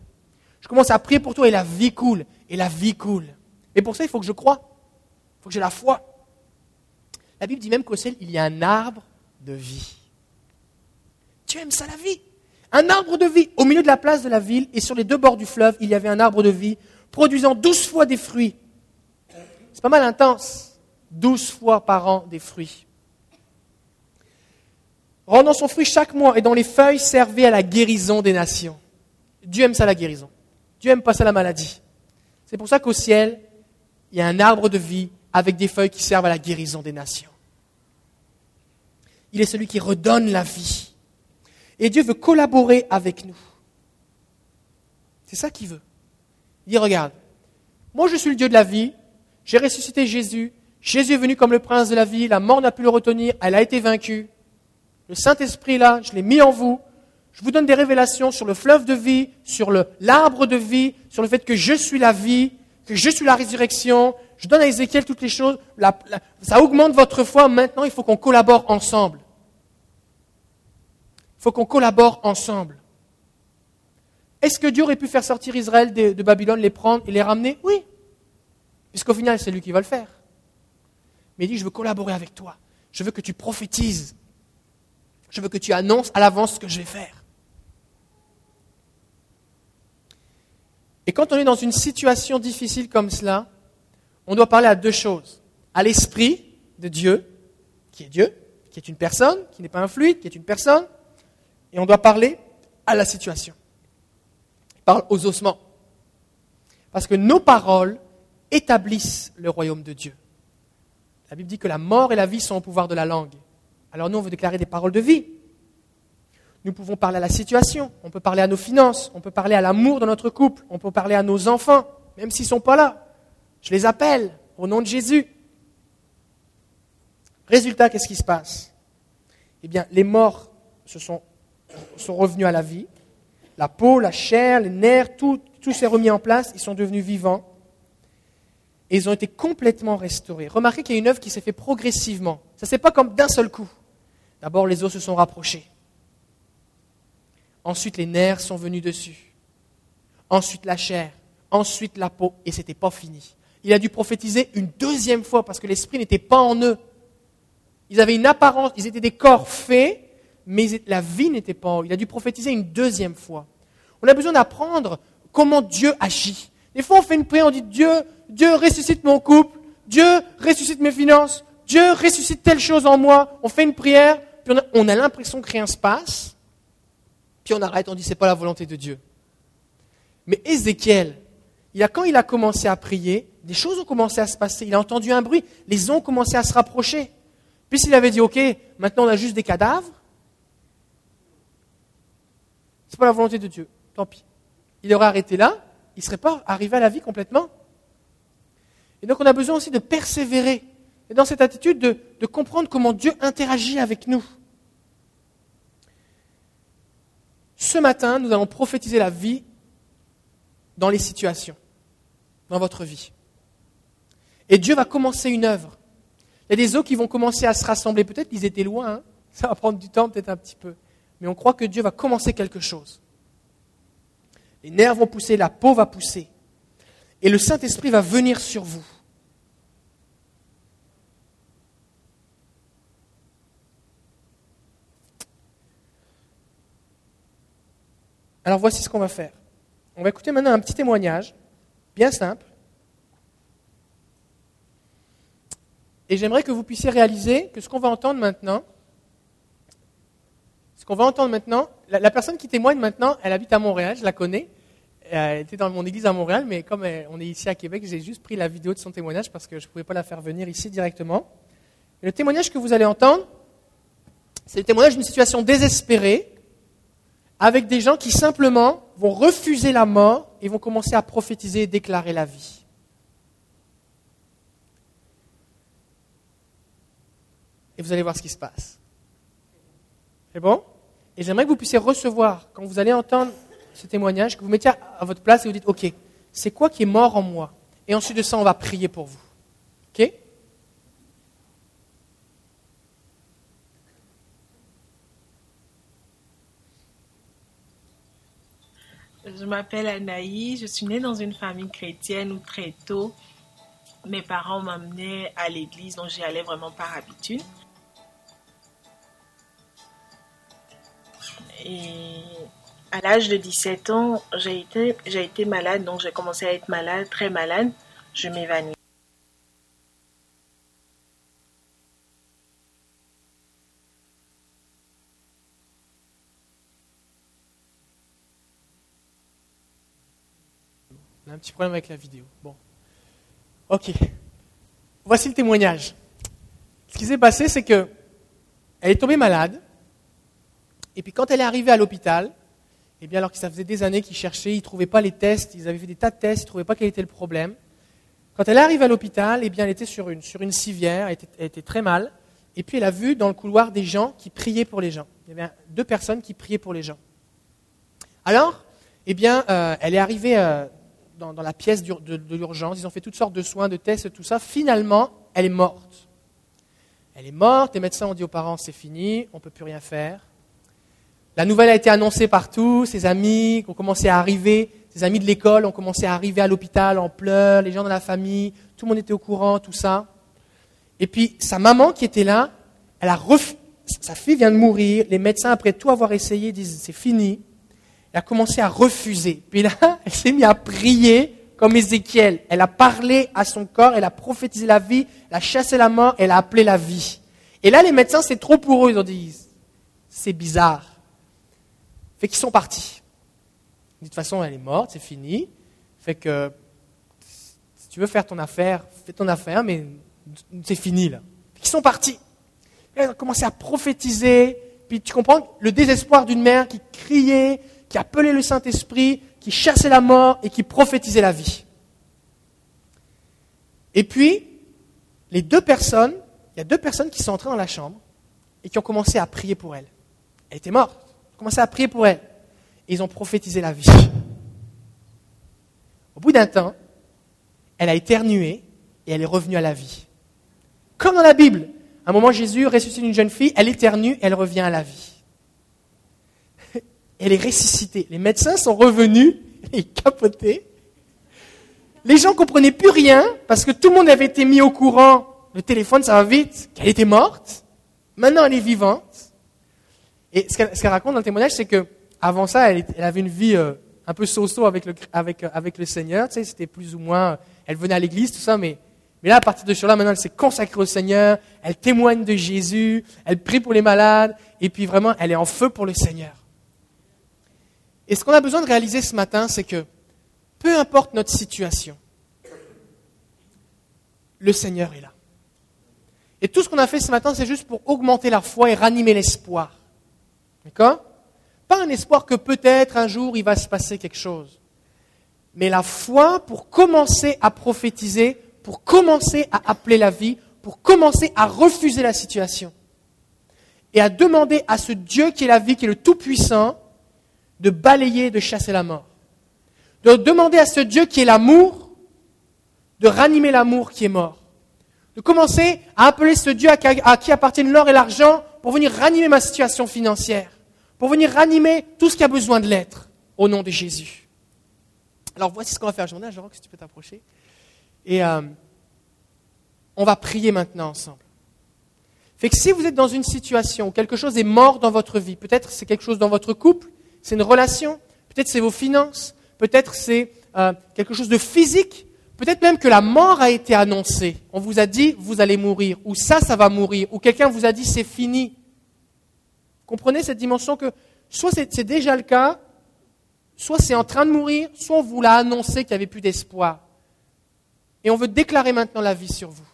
Je commence à prier pour toi et la vie coule, et la vie coule. Et pour ça, il faut que je croie. Il faut que j'ai la foi. La Bible dit même qu'au ciel, il y a un arbre de vie. Tu aimes ça, la vie? Un arbre de vie. Au milieu de la place de la ville et sur les deux bords du fleuve, il y avait un arbre de vie produisant douze fois des fruits. C'est pas mal intense. Douze fois par an des fruits. Rendant son fruit chaque mois et dont les feuilles servaient à la guérison des nations. Dieu aime ça la guérison. Dieu aime pas ça la maladie. C'est pour ça qu'au ciel, il y a un arbre de vie avec des feuilles qui servent à la guérison des nations. Il est celui qui redonne la vie. Et Dieu veut collaborer avec nous. C'est ça qu'il veut. Il dit, regarde, moi je suis le Dieu de la vie, j'ai ressuscité Jésus, Jésus est venu comme le prince de la vie, la mort n'a pu le retenir, elle a été vaincue. Le Saint-Esprit là, je l'ai mis en vous. Je vous donne des révélations sur le fleuve de vie, sur l'arbre de vie, sur le fait que je suis la vie, que je suis la résurrection. Je donne à Ézéchiel toutes les choses. ça augmente votre foi. Maintenant, il faut qu'on collabore ensemble. Il faut qu'on collabore ensemble. Est-ce que Dieu aurait pu faire sortir Israël de, de Babylone, les prendre et les ramener? Oui. Puisqu'au final, c'est lui qui va le faire. Mais il dit, je veux collaborer avec toi. Je veux que tu prophétises. Je veux que tu annonces à l'avance ce que je vais faire. Et quand on est dans une situation difficile comme cela, on doit parler à deux choses. À l'esprit de Dieu, qui est Dieu, qui est une personne, qui n'est pas un fluide, qui est une personne, et on doit parler à la situation. Il parle aux ossements. Parce que nos paroles établissent le royaume de Dieu. La Bible dit que la mort et la vie sont au pouvoir de la langue. Alors nous, on veut déclarer des paroles de vie. Nous pouvons parler à la situation, on peut parler à nos finances, on peut parler à l'amour de notre couple, on peut parler à nos enfants, même s'ils ne sont pas là. Je les appelle au nom de Jésus. Résultat, qu'est-ce qui se passe? Eh bien, les morts sont revenus à la vie. La peau, la chair, les nerfs, tout, tout s'est remis en place, ils sont devenus vivants. Et ils ont été complètement restaurés. Remarquez qu'il y a une œuvre qui s'est faite progressivement. Ça ne s'est pas comme d'un seul coup. D'abord, les os se sont rapprochés. Ensuite, les nerfs sont venus dessus. Ensuite, la chair. Ensuite, la peau. Et ce n'était pas fini. Il a dû prophétiser une deuxième fois parce que l'esprit n'était pas en eux. Ils avaient une apparence, ils étaient des corps faits, mais la vie n'était pas en eux. Il a dû prophétiser une deuxième fois. On a besoin d'apprendre comment Dieu agit. Des fois, on fait une prière, on dit Dieu, Dieu ressuscite mon couple, Dieu ressuscite mes finances, Dieu ressuscite telle chose en moi. On fait une prière, puis on a, l'impression que rien se passe, puis on arrête, on dit c'est pas la volonté de Dieu. Mais Ézéchiel, il a, quand il a commencé à prier, des choses ont commencé à se passer. Il a entendu un bruit, les ont commencé à se rapprocher. Puis s'il avait dit, OK, maintenant on a juste des cadavres, c'est pas la volonté de Dieu, tant pis. Il aurait arrêté là, il ne serait pas arrivé à la vie complètement. Et donc on a besoin aussi de persévérer, et dans cette attitude de, comprendre comment Dieu interagit avec nous. Ce matin, nous allons prophétiser la vie dans les situations, dans votre vie. Et Dieu va commencer une œuvre. Il y a des eaux qui vont commencer à se rassembler. Peut-être qu'ils étaient loin, hein. ça va prendre du temps, peut-être un petit peu. Mais on croit que Dieu va commencer quelque chose. Les nerfs vont pousser, la peau va pousser. Et le Saint-Esprit va venir sur vous. Alors voici ce qu'on va faire. On va écouter maintenant un petit témoignage, bien simple. Et j'aimerais que vous puissiez réaliser que ce qu'on va entendre maintenant, ce qu'on va entendre maintenant, la, personne qui témoigne maintenant, elle habite à Montréal, je la connais. Elle était dans mon église à Montréal, mais comme on est ici à Québec, j'ai juste pris la vidéo de son témoignage parce que je ne pouvais pas la faire venir ici directement. le témoignage que vous allez entendre, c'est le témoignage d'une situation désespérée avec des gens qui simplement vont refuser la mort et vont commencer à prophétiser et déclarer la vie. Et vous allez voir ce qui se passe. C'est bon? Et j'aimerais que vous puissiez recevoir, quand vous allez entendre ce témoignage, que vous mettiez à votre place et vous dites, OK, c'est quoi qui est mort en moi? Et ensuite de ça, on va prier pour vous. OK? Je m'appelle Anaï, je suis née dans une famille chrétienne où très tôt, mes parents m'amenaient à l'église, donc j'y allais vraiment par habitude. Et à l'âge de 17 ans, j'ai été malade, donc j'ai commencé à être malade, très malade. Je m'évanouis. un petit problème avec la vidéo. Bon. Ok. Voici le témoignage. Ce qui s'est passé, c'est que elle est tombée malade. Et puis quand elle est arrivée à l'hôpital, eh bien alors que ça faisait des années qu'ils cherchaient, ils ne trouvaient pas les tests, ils avaient fait des tas de tests, ils ne trouvaient pas quel était le problème. Quand elle est arrivée à l'hôpital, eh bien elle était sur une, civière, elle était, très mal, et puis elle a vu dans le couloir des gens qui priaient pour les gens. Il y avait deux personnes qui priaient pour les gens. Alors, eh bien, euh, elle est arrivée euh, dans, la pièce de l'urgence, ils ont fait toutes sortes de soins, de tests, tout ça. Finalement, elle est morte. Elle est morte, les médecins ont dit aux parents c'est fini, on ne peut plus rien faire. La nouvelle a été annoncée partout, ses amis ont commencé à arriver, ses amis de l'école ont commencé à arriver à l'hôpital en pleurs, les gens dans la famille, tout le monde était au courant, tout ça. Et puis sa maman qui était là, elle a ref- sa fille vient de mourir, les médecins après tout avoir essayé disent c'est fini. Elle a commencé à refuser. Puis là, elle s'est mise à prier comme Ézéchiel. Elle a parlé à son corps, elle a prophétisé la vie, elle a chassé la mort, elle a appelé la vie. Et là, les médecins, c'est trop pour eux. Ils ont dit, c'est bizarre. Fait qu'ils sont partis. De toute façon, elle est morte, c'est fini. Fait que, si tu veux faire ton affaire, fais ton affaire, mais c'est fini là. Fait qu'ils sont partis. Elle a commencé à prophétiser. Puis tu comprends le désespoir d'une mère qui criait, qui appelait le Saint-Esprit, qui chassait la mort et qui prophétisait la vie. Et puis, les deux personnes, il y a deux personnes qui sont entrées dans la chambre et qui ont commencé à prier pour elle. Elle était morte. Ils ont commencé à prier pour elle. Et ils ont prophétisé la vie. Au bout d'un temps, elle a éternué et elle est revenue à la vie. Comme dans la Bible, à un moment, Jésus ressuscite une jeune fille, elle éternue, elle revient à la vie. Elle est ressuscitée. Les médecins sont revenus et capotés. Les gens comprenaient plus rien parce que tout le monde avait été mis au courant. Le téléphone, ça va vite. Qu'elle était morte. Maintenant, elle est vivante. Et ce qu'elle raconte dans le témoignage, c'est que avant ça, elle, avait une vie euh, un peu so-so avec le, euh, Seigneur. C'était plus ou moins. Elle venait à l'église, tout ça, mais, mais là, à partir de ce jour-là, maintenant, elle s'est consacrée au Seigneur. Elle témoigne de Jésus. Elle prie pour les malades. Et puis vraiment, elle est en feu pour le Seigneur. Et ce qu'on a besoin de réaliser ce matin, c'est que peu importe notre situation, le Seigneur est là. Et tout ce qu'on a fait ce matin, c'est juste pour augmenter la foi et ranimer l'espoir. D'accord? Pas un espoir que peut-être un jour il va se passer quelque chose, mais la foi pour commencer à prophétiser, pour commencer à appeler la vie, pour commencer à refuser la situation et à demander à ce Dieu qui est la vie, qui est le Tout-Puissant, de balayer, de chasser la mort. De demander à ce Dieu qui est l'amour, de ranimer l'amour qui est mort. De commencer à appeler ce Dieu à qui- appartiennent l'or et l'argent pour venir ranimer ma situation financière, pour venir ranimer tout ce qui a besoin de l'être, au nom de Jésus. Alors voici ce qu'on va faire. À Jean si tu peux t'approcher. Et euh, on va prier maintenant ensemble. Fait que si vous êtes dans une situation où quelque chose est mort dans votre vie, peut-être c'est quelque chose dans votre couple, c'est une relation, peut-être c'est vos finances, peut-être c'est euh, quelque chose de physique, peut-être même que la mort a été annoncée. On vous a dit vous allez mourir, ou ça, ça va mourir, ou quelqu'un vous a dit c'est fini. Comprenez cette dimension que soit c'est déjà le cas, soit c'est en train de mourir, soit on vous l'a annoncé qu'il n'y avait plus d'espoir. Et on veut déclarer maintenant la vie sur vous.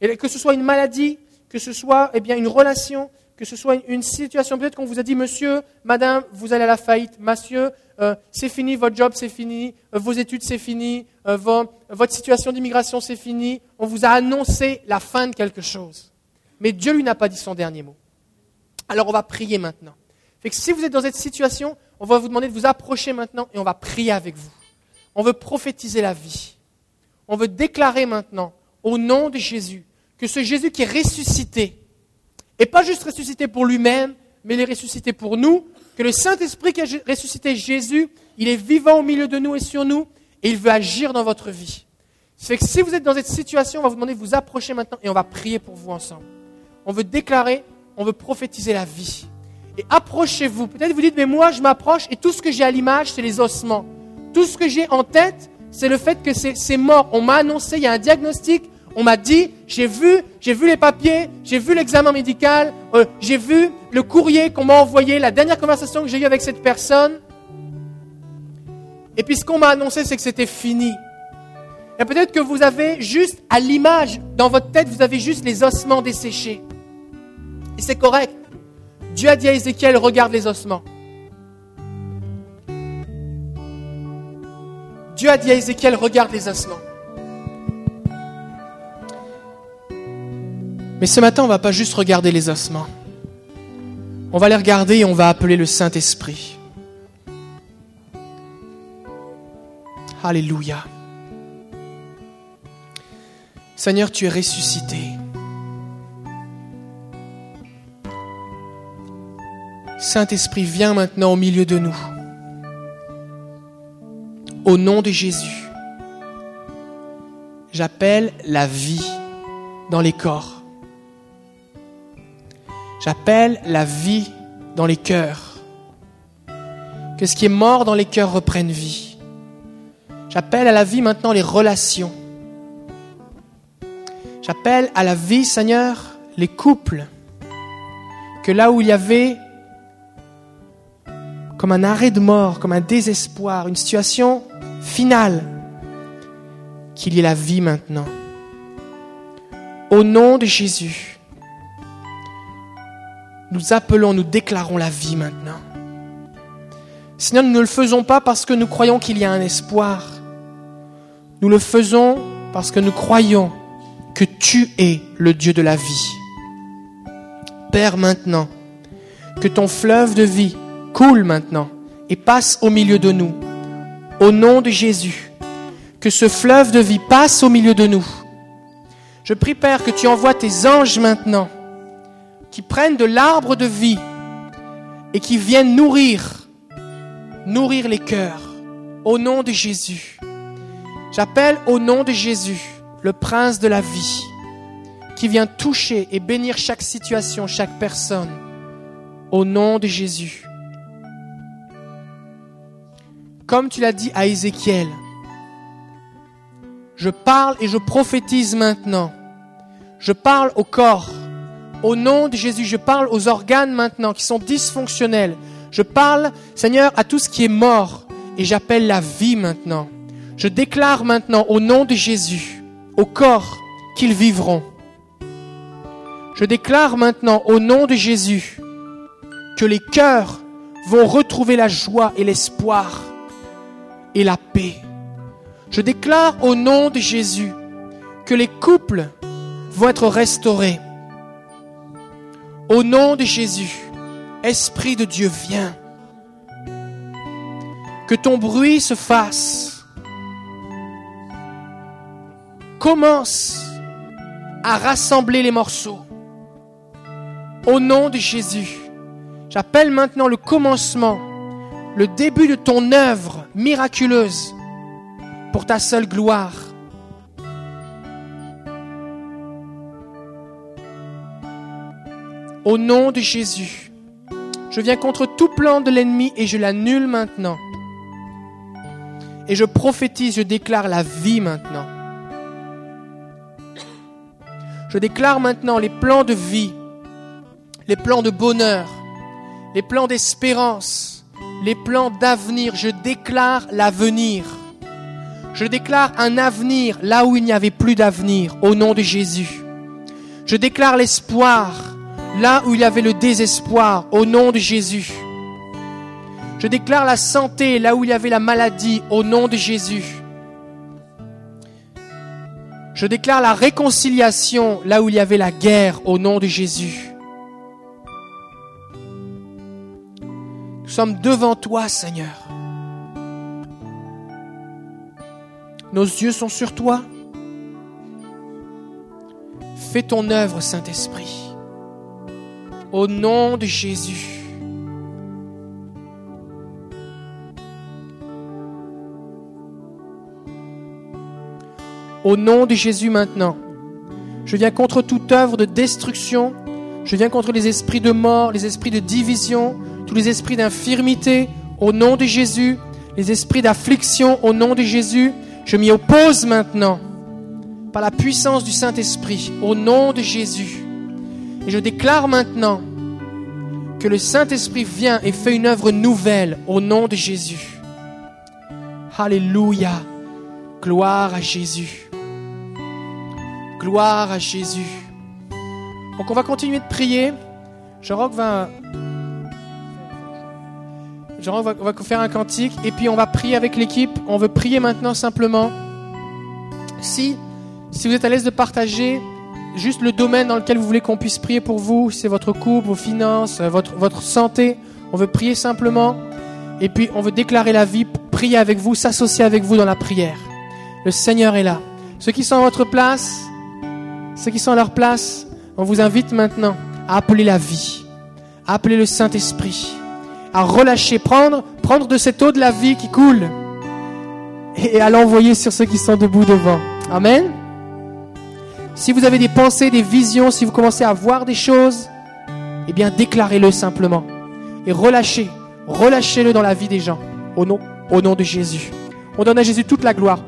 Et que ce soit une maladie, que ce soit eh bien, une relation, que ce soit une, situation, peut-être qu'on vous a dit, monsieur, madame, vous allez à la faillite, monsieur, euh, c'est fini, votre job, c'est fini, euh, vos études, c'est fini, euh, votre situation d'immigration, c'est fini. On vous a annoncé la fin de quelque chose. Mais Dieu, lui, n'a pas dit son dernier mot. Alors on va prier maintenant. Si vous êtes dans cette situation, on va vous demander de vous approcher maintenant et on va prier avec vous. On veut prophétiser la vie. On veut déclarer maintenant, au nom de Jésus, que ce Jésus qui est ressuscité, et pas juste ressuscité pour lui-même, mais il est ressuscité pour nous, que le Saint-Esprit qui a ressuscité Jésus, il est vivant au milieu de nous et sur nous, et il veut agir dans votre vie. Fait que si vous êtes dans cette situation, on va vous demander de vous approcher maintenant et on va prier pour vous ensemble. On veut déclarer, on veut prophétiser la vie. Et approchez-vous. Peut-être vous dites, mais moi je m'approche et tout ce que j'ai à l'image, c'est les ossements. Tout ce que j'ai en tête, c'est le fait que c'est c'est mort. On m'a annoncé, il y a un diagnostic, on m'a dit, j'ai vu, j'ai vu les papiers, j'ai vu l'examen médical, euh, j'ai vu le courrier qu'on m'a envoyé, la dernière conversation que j'ai eue avec cette personne. Et puis ce qu'on m'a annoncé, c'est que c'était fini. Et peut-être que vous avez juste à l'image, dans votre tête, vous avez juste les ossements desséchés. Et c'est correct. Dieu a dit à Ézéchiel, regarde les ossements. Dieu a dit à Ézéchiel, regarde les ossements. Mais ce matin, on ne va pas juste regarder les ossements. On va les regarder et on va appeler le Saint-Esprit. Alléluia. Seigneur, tu es ressuscité. Saint-Esprit, viens maintenant au milieu de nous. Au nom de Jésus, j'appelle la vie dans les corps. J'appelle la vie dans les cœurs. Que ce qui est mort dans les cœurs reprenne vie. J'appelle à la vie maintenant les relations. J'appelle à la vie, Seigneur, les couples. Que là où il y avait comme un arrêt de mort, comme un désespoir, une situation finale, qu'il y ait la vie maintenant. Au nom de Jésus, nous appelons, nous déclarons la vie maintenant. Seigneur, nous ne le faisons pas parce que nous croyons qu'il y a un espoir. Nous le faisons parce que nous croyons que tu es le Dieu de la vie. Père, maintenant, que ton fleuve de vie coule maintenant et passe au milieu de nous. Au nom de Jésus, que ce fleuve de vie passe au milieu de nous. Je prie, Père, que tu envoies tes anges maintenant, qui prennent de l'arbre de vie et qui viennent nourrir, nourrir les cœurs. Au nom de Jésus. J'appelle au nom de Jésus le prince de la vie, qui vient toucher et bénir chaque situation, chaque personne. Au nom de Jésus comme tu l'as dit à Ézéchiel. Je parle et je prophétise maintenant. Je parle au corps. Au nom de Jésus, je parle aux organes maintenant qui sont dysfonctionnels. Je parle, Seigneur, à tout ce qui est mort et j'appelle la vie maintenant. Je déclare maintenant au nom de Jésus, au corps, qu'ils vivront. Je déclare maintenant au nom de Jésus que les cœurs vont retrouver la joie et l'espoir et la paix. Je déclare au nom de Jésus que les couples vont être restaurés. Au nom de Jésus, Esprit de Dieu, viens. Que ton bruit se fasse. Commence à rassembler les morceaux. Au nom de Jésus, j'appelle maintenant le commencement le début de ton œuvre miraculeuse pour ta seule gloire. Au nom de Jésus, je viens contre tout plan de l'ennemi et je l'annule maintenant. Et je prophétise, je déclare la vie maintenant. Je déclare maintenant les plans de vie, les plans de bonheur, les plans d'espérance, les plans d'avenir, je déclare l'avenir. Je déclare un avenir là où il n'y avait plus d'avenir, au nom de Jésus. Je déclare l'espoir là où il y avait le désespoir, au nom de Jésus. Je déclare la santé là où il y avait la maladie, au nom de Jésus. Je déclare la réconciliation là où il y avait la guerre, au nom de Jésus. Nous sommes devant toi, Seigneur. Nos yeux sont sur toi. Fais ton œuvre, Saint-Esprit. Au nom de Jésus. Au nom de Jésus maintenant, je viens contre toute œuvre de destruction, je viens contre les esprits de mort, les esprits de division, tous les esprits d'infirmité au nom de Jésus, les esprits d'affliction au nom de Jésus, je m'y oppose maintenant par la puissance du Saint-Esprit au nom de Jésus. Et je déclare maintenant que le Saint-Esprit vient et fait une œuvre nouvelle au nom de Jésus. Alléluia. Gloire à Jésus. Gloire à Jésus. Donc on va continuer de prier. Jean-Roch va on va, va faire un cantique et puis on va prier avec l'équipe. On veut prier maintenant simplement. Si, si vous êtes à l'aise de partager juste le domaine dans lequel vous voulez qu'on puisse prier pour vous, c'est votre couple, vos finances, votre, votre santé. On veut prier simplement. Et puis on veut déclarer la vie, prier avec vous, s'associer avec vous dans la prière. Le Seigneur est là. Ceux qui sont à votre place, ceux qui sont à leur place, on vous invite maintenant à appeler la vie, à appeler le Saint-Esprit, à relâcher, prendre, prendre de cette eau de la vie qui coule et à l'envoyer sur ceux qui sont debout devant. Amen. Si vous avez des pensées, des visions, si vous commencez à voir des choses, eh bien déclarez-le simplement et relâchez, relâchez-le dans la vie des gens au nom, au nom de Jésus. On donne à Jésus toute la gloire.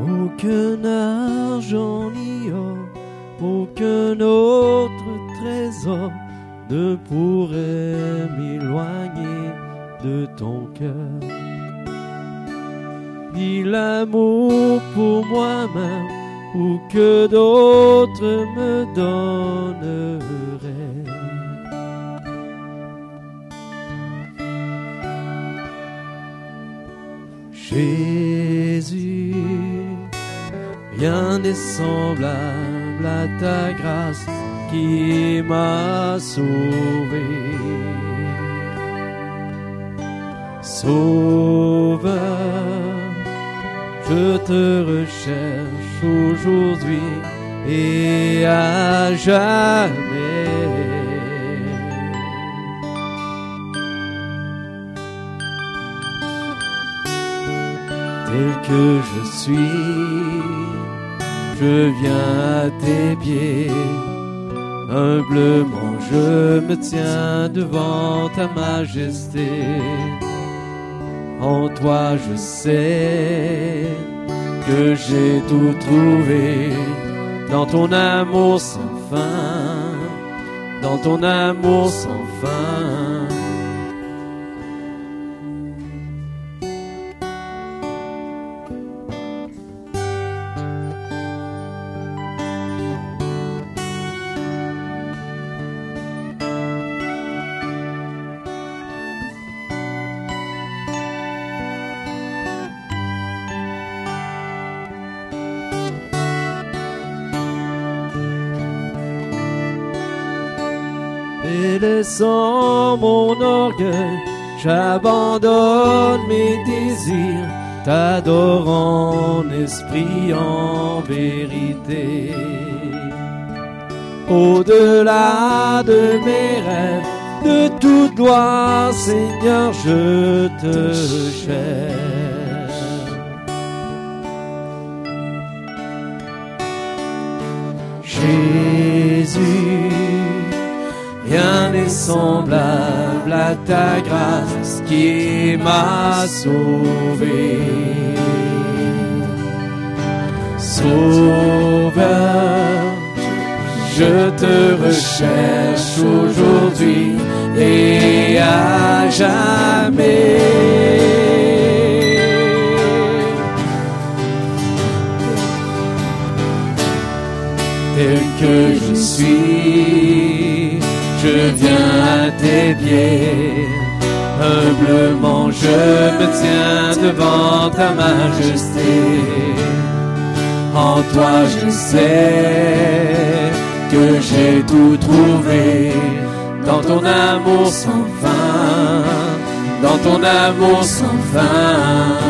Aucun argent aucun autre trésor ne pourrait m'éloigner de ton cœur. Ni l'amour pour moi-même ou que d'autres me donneraient. Jésus, rien n'est semblable à ta grâce qui m'a sauvé. Sauveur, je te recherche aujourd'hui et à jamais. tel que je suis, je viens à tes pieds. Humblement je me tiens devant ta majesté. En toi je sais que j'ai tout trouvé dans ton amour sans fin, dans ton amour sans fin. Et laissant mon orgueil, j'abandonne mes désirs, t'adore en esprit, en vérité. Au-delà de mes rêves, de toute gloire, Seigneur, je te cherche. Rien n'est semblable à ta grâce qui m'a sauvé. Sauveur, je te recherche aujourd'hui et à jamais. tel que je suis, je viens à tes pieds. Humblement je me tiens devant ta majesté. En toi je sais que j'ai tout trouvé dans ton amour sans fin, dans ton amour sans fin.